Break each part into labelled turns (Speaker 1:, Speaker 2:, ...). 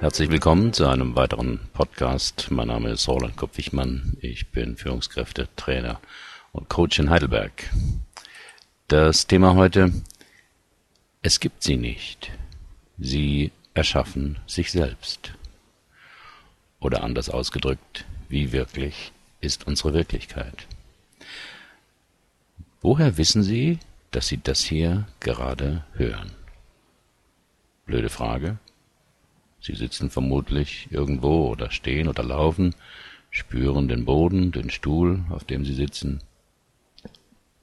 Speaker 1: Herzlich willkommen zu einem weiteren Podcast. Mein Name ist Roland Kopp-Wichmann. Ich bin Führungskräfte, Trainer und Coach in Heidelberg. Das Thema heute, es gibt sie nicht. Sie erschaffen sich selbst. Oder anders ausgedrückt, wie wirklich ist unsere Wirklichkeit? Woher wissen Sie, dass Sie das hier gerade hören? Blöde Frage. Sie sitzen vermutlich irgendwo oder stehen oder laufen, spüren den Boden, den Stuhl, auf dem Sie sitzen.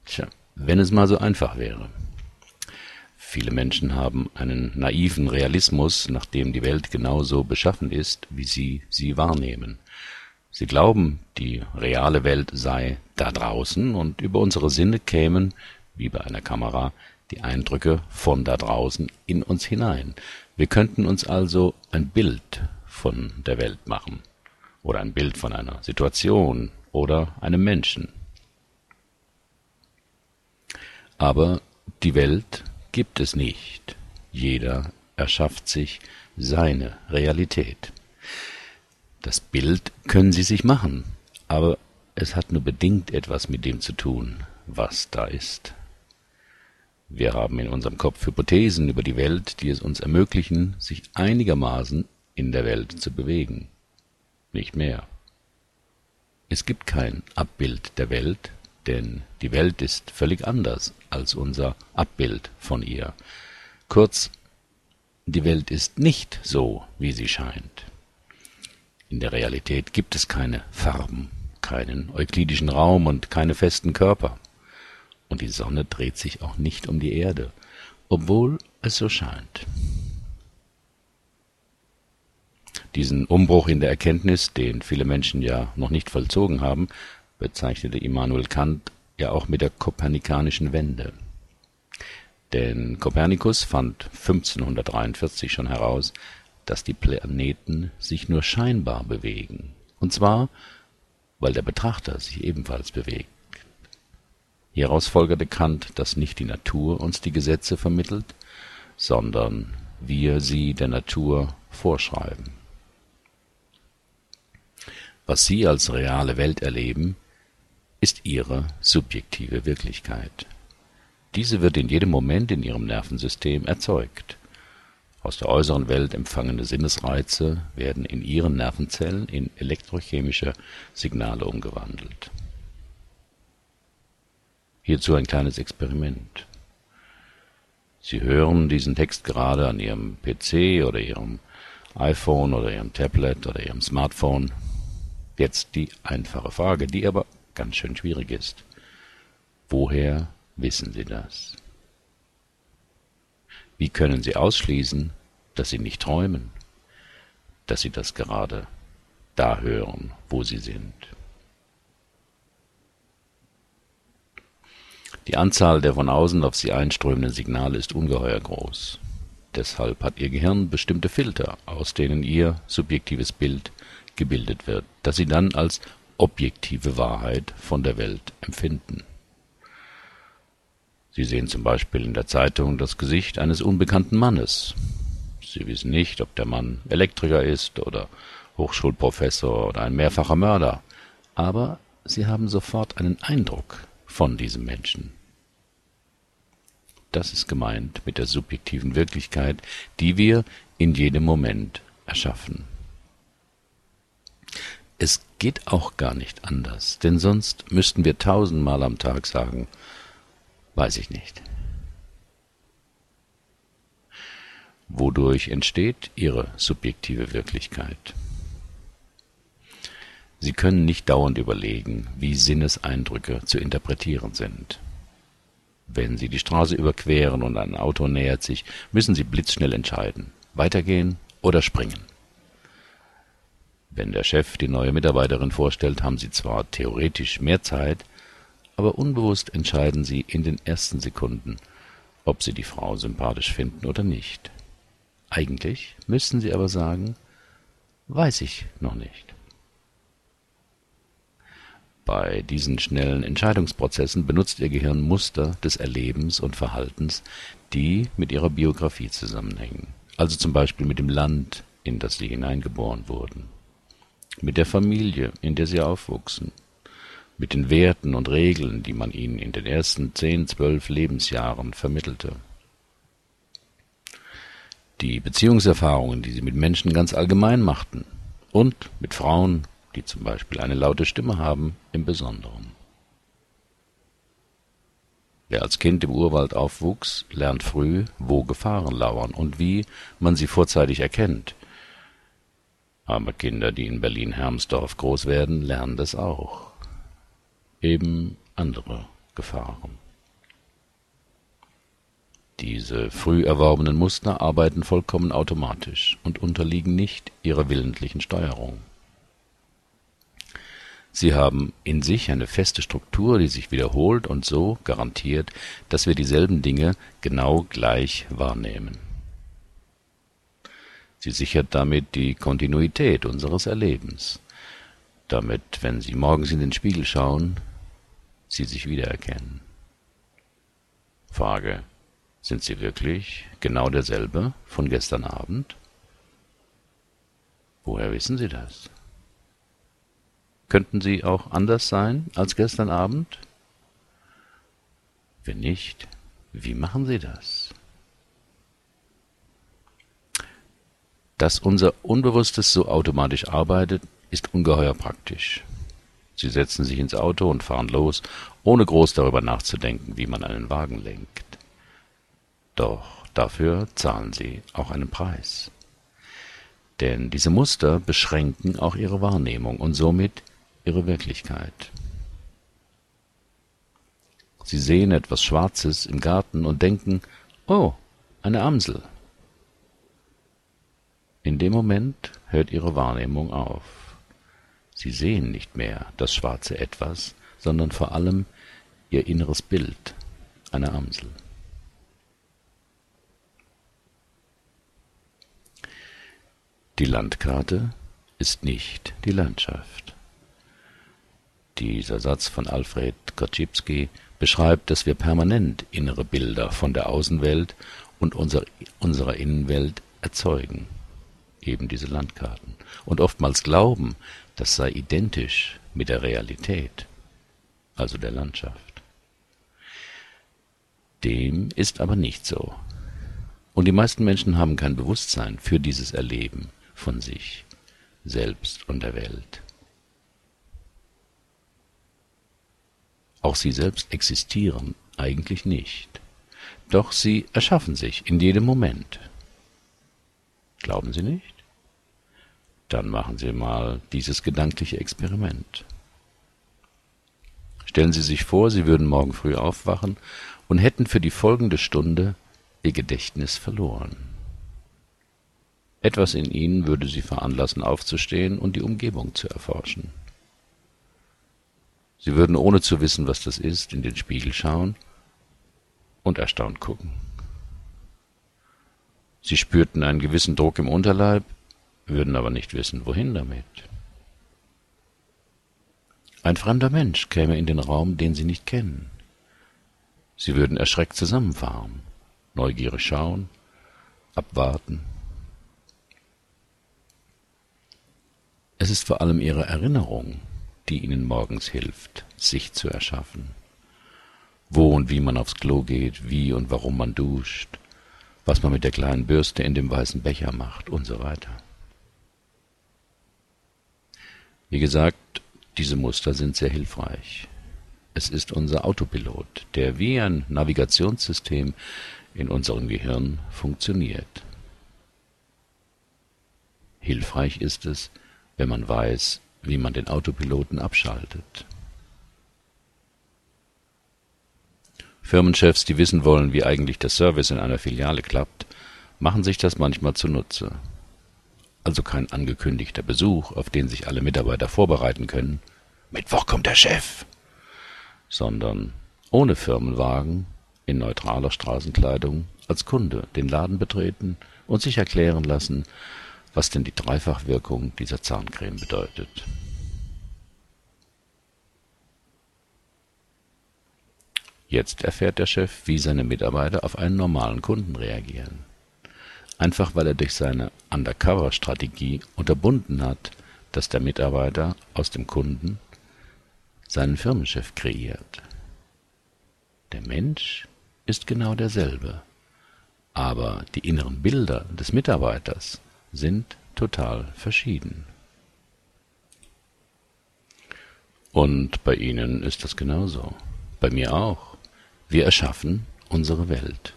Speaker 1: Tja, wenn es mal so einfach wäre. Viele Menschen haben einen naiven Realismus, nach dem die Welt genauso beschaffen ist, wie sie sie wahrnehmen. Sie glauben, die reale Welt sei da draußen und über unsere Sinne kämen, wie bei einer Kamera, die Eindrücke von da draußen in uns hinein. Wir könnten uns also ein Bild von der Welt machen oder ein Bild von einer Situation oder einem Menschen. Aber die Welt gibt es nicht. Jeder erschafft sich seine Realität. Das Bild können Sie sich machen, aber es hat nur bedingt etwas mit dem zu tun, was da ist. Wir haben in unserem Kopf Hypothesen über die Welt, die es uns ermöglichen, sich einigermaßen in der Welt zu bewegen. Nicht mehr. Es gibt kein Abbild der Welt, denn die Welt ist völlig anders als unser Abbild von ihr. Kurz, die Welt ist nicht so, wie sie scheint. In der Realität gibt es keine Farben, keinen euklidischen Raum und keine festen Körper. Und die Sonne dreht sich auch nicht um die Erde, obwohl es so scheint. Diesen Umbruch in der Erkenntnis, den viele Menschen ja noch nicht vollzogen haben, bezeichnete Immanuel Kant ja auch mit der kopernikanischen Wende. Denn Kopernikus fand 1543 schon heraus, dass die Planeten sich nur scheinbar bewegen, und zwar, weil der Betrachter sich ebenfalls bewegt. Hieraus folgerte Kant, dass nicht die Natur uns die Gesetze vermittelt, sondern wir sie der Natur vorschreiben. Was Sie als reale Welt erleben, ist ihre subjektive Wirklichkeit. Diese wird in jedem Moment in ihrem Nervensystem erzeugt. Aus der äußeren Welt empfangene Sinnesreize werden in ihren Nervenzellen in elektrochemische Signale umgewandelt. Hierzu ein kleines Experiment. Sie hören diesen Text gerade an Ihrem PC oder Ihrem iPhone oder Ihrem Tablet oder Ihrem Smartphone. Jetzt die einfache Frage, die aber ganz schön schwierig ist. Woher wissen Sie das? Wie können Sie ausschließen, dass Sie nicht träumen, dass Sie das gerade da hören, wo Sie sind? Die Anzahl der von außen auf Sie einströmenden Signale ist ungeheuer groß. Deshalb hat Ihr Gehirn bestimmte Filter, aus denen Ihr subjektives Bild gebildet wird, das Sie dann als objektive Wahrheit von der Welt empfinden. Sie sehen zum Beispiel in der Zeitung das Gesicht eines unbekannten Mannes. Sie wissen nicht, ob der Mann Elektriker ist oder Hochschulprofessor oder ein mehrfacher Mörder, aber Sie haben sofort einen Eindruck von diesem Menschen. Das ist gemeint mit der subjektiven Wirklichkeit, die wir in jedem Moment erschaffen. Es geht auch gar nicht anders, denn sonst müssten wir tausendmal am Tag sagen, weiß ich nicht. Wodurch entsteht Ihre subjektive Wirklichkeit? Sie können nicht dauernd überlegen, wie Sinneseindrücke zu interpretieren sind. Wenn Sie die Straße überqueren und ein Auto nähert sich, müssen Sie blitzschnell entscheiden, weitergehen oder springen. Wenn der Chef die neue Mitarbeiterin vorstellt, haben Sie zwar theoretisch mehr Zeit, aber unbewusst entscheiden Sie in den ersten Sekunden, ob Sie die Frau sympathisch finden oder nicht. Eigentlich müssten Sie aber sagen, weiß ich noch nicht. Bei diesen schnellen Entscheidungsprozessen benutzt Ihr Gehirn Muster des Erlebens und Verhaltens, die mit Ihrer Biografie zusammenhängen. Also zum Beispiel mit dem Land, in das sie hineingeboren wurden, mit der Familie, in der sie aufwuchsen, mit den Werten und Regeln, die man ihnen in den ersten zehn, zwölf Lebensjahren vermittelte. Die Beziehungserfahrungen, die sie mit Menschen ganz allgemein machten und mit Frauen, die zum Beispiel eine laute Stimme haben, im Besonderen. Wer als Kind im Urwald aufwuchs, lernt früh, wo Gefahren lauern und wie man sie vorzeitig erkennt. Aber Kinder, die in Berlin-Hermsdorf groß werden, lernen das auch. Eben andere Gefahren. Diese früh erworbenen Muster arbeiten vollkommen automatisch und unterliegen nicht ihrer willentlichen Steuerung. Sie haben in sich eine feste Struktur, die sich wiederholt und so garantiert, dass wir dieselben Dinge genau gleich wahrnehmen. Sie sichert damit die Kontinuität unseres Erlebens, damit, wenn Sie morgens in den Spiegel schauen, Sie sich wiedererkennen. Frage. Sind Sie wirklich genau derselbe von gestern Abend? Woher wissen Sie das? Könnten Sie auch anders sein als gestern Abend? Wenn nicht, wie machen Sie das? Dass unser Unbewusstes so automatisch arbeitet, ist ungeheuer praktisch. Sie setzen sich ins Auto und fahren los, ohne groß darüber nachzudenken, wie man einen Wagen lenkt. Doch dafür zahlen Sie auch einen Preis. Denn diese Muster beschränken auch Ihre Wahrnehmung und somit ihre Wirklichkeit. Sie sehen etwas Schwarzes im Garten und denken, oh, eine Amsel. In dem Moment hört ihre Wahrnehmung auf. Sie sehen nicht mehr das schwarze Etwas, sondern vor allem ihr inneres Bild einer Amsel. Die Landkarte ist nicht die Landschaft. Dieser Satz von Alfred Korzybski beschreibt, dass wir permanent innere Bilder von der Außenwelt und unser, unserer Innenwelt erzeugen, eben diese Landkarten, und oftmals glauben, das sei identisch mit der Realität, also der Landschaft. Dem ist aber nicht so. Und die meisten Menschen haben kein Bewusstsein für dieses Erleben von sich selbst und der Welt. Auch sie selbst existieren eigentlich nicht. Doch sie erschaffen sich in jedem Moment. Glauben Sie nicht? Dann machen Sie mal dieses gedankliche Experiment. Stellen Sie sich vor, Sie würden morgen früh aufwachen und hätten für die folgende Stunde Ihr Gedächtnis verloren. Etwas in Ihnen würde Sie veranlassen, aufzustehen und die Umgebung zu erforschen. Sie würden ohne zu wissen, was das ist, in den Spiegel schauen und erstaunt gucken. Sie spürten einen gewissen Druck im Unterleib, würden aber nicht wissen, wohin damit. Ein fremder Mensch käme in den Raum, den sie nicht kennen. Sie würden erschreckt zusammenfahren, neugierig schauen, abwarten. Es ist vor allem ihre Erinnerung, die ihnen morgens hilft, sich zu erschaffen. Wo und wie man aufs Klo geht, wie und warum man duscht, was man mit der kleinen Bürste in dem weißen Becher macht und so weiter. Wie gesagt, diese Muster sind sehr hilfreich. Es ist unser Autopilot, der wie ein Navigationssystem in unserem Gehirn funktioniert. Hilfreich ist es, wenn man weiß, wie man den Autopiloten abschaltet. Firmenchefs, die wissen wollen, wie eigentlich der Service in einer Filiale klappt, machen sich das manchmal zunutze. Also kein angekündigter Besuch, auf den sich alle Mitarbeiter vorbereiten können. Mittwoch kommt der Chef. Sondern ohne Firmenwagen, in neutraler Straßenkleidung, als Kunde den Laden betreten und sich erklären lassen, was denn die Dreifachwirkung dieser Zahncreme bedeutet. Jetzt erfährt der Chef, wie seine Mitarbeiter auf einen normalen Kunden reagieren. einfach weil er durch seine Undercover-Strategie unterbunden hat, dass der Mitarbeiter aus dem Kunden seinen Firmenchef kreiert. Der Mensch ist genau derselbe, aber die inneren Bilder des Mitarbeiters sind total verschieden. Und bei Ihnen ist das genauso. Bei mir auch. Wir erschaffen unsere Welt.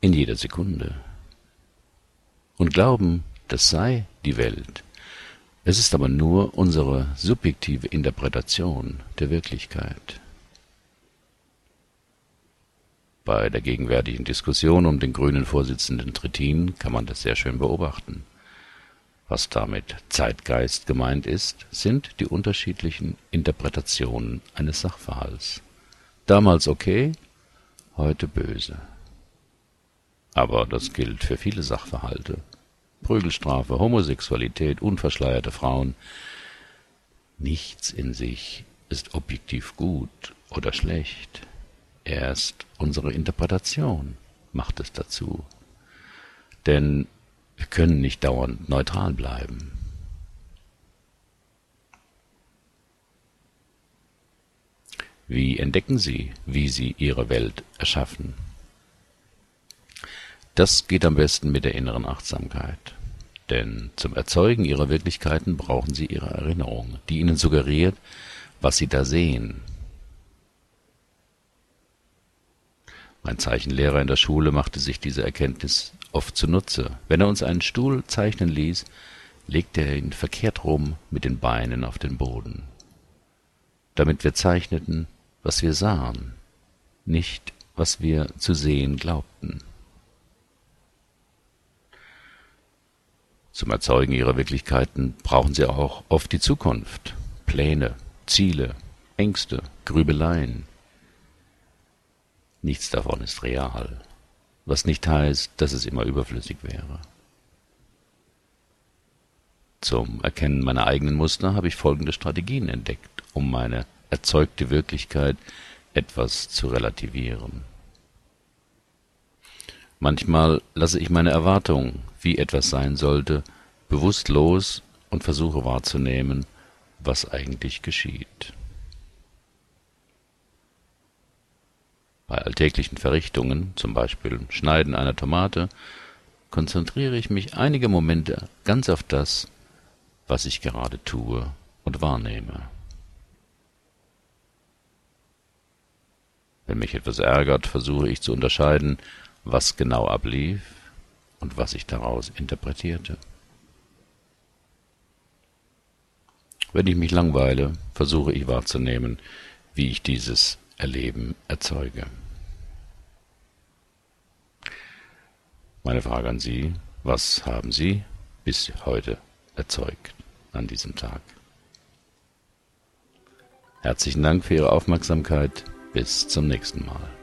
Speaker 1: In jeder Sekunde. Und glauben, das sei die Welt. Es ist aber nur unsere subjektive Interpretation der Wirklichkeit. Bei der gegenwärtigen Diskussion um den grünen Vorsitzenden Trittin kann man das sehr schön beobachten. Was damit Zeitgeist gemeint ist, sind die unterschiedlichen Interpretationen eines Sachverhalts. Damals okay, heute böse. Aber das gilt für viele Sachverhalte. Prügelstrafe, Homosexualität, unverschleierte Frauen. Nichts in sich ist objektiv gut oder schlecht. Erst unsere Interpretation macht es dazu. Denn wir können nicht dauernd neutral bleiben. Wie entdecken Sie, wie Sie Ihre Welt erschaffen? Das geht am besten mit der inneren Achtsamkeit. Denn zum Erzeugen ihrer Wirklichkeiten brauchen sie ihre Erinnerung, die ihnen suggeriert, was sie da sehen. Mein Zeichenlehrer in der Schule machte sich diese Erkenntnis oft zunutze. Wenn er uns einen Stuhl zeichnen ließ, legte er ihn verkehrt rum mit den Beinen auf den Boden, damit wir zeichneten, was wir sahen, nicht was wir zu sehen glaubten. Zum Erzeugen ihrer Wirklichkeiten brauchen sie auch oft die Zukunft, Pläne, Ziele, Ängste, Grübeleien. Nichts davon ist real, was nicht heißt, dass es immer überflüssig wäre. Zum Erkennen meiner eigenen Muster habe ich folgende Strategien entdeckt, um meine erzeugte Wirklichkeit etwas zu relativieren. Manchmal lasse ich meine Erwartung, wie etwas sein sollte, bewusst los und versuche wahrzunehmen, was eigentlich geschieht. Bei alltäglichen Verrichtungen, zum Beispiel Schneiden einer Tomate, konzentriere ich mich einige Momente ganz auf das, was ich gerade tue und wahrnehme. Wenn mich etwas ärgert, versuche ich zu unterscheiden, was genau ablief und was ich daraus interpretierte. Wenn ich mich langweile, versuche ich wahrzunehmen, wie ich dieses Erleben erzeuge. Meine Frage an Sie, was haben Sie bis heute erzeugt an diesem Tag? Herzlichen Dank für Ihre Aufmerksamkeit. Bis zum nächsten Mal.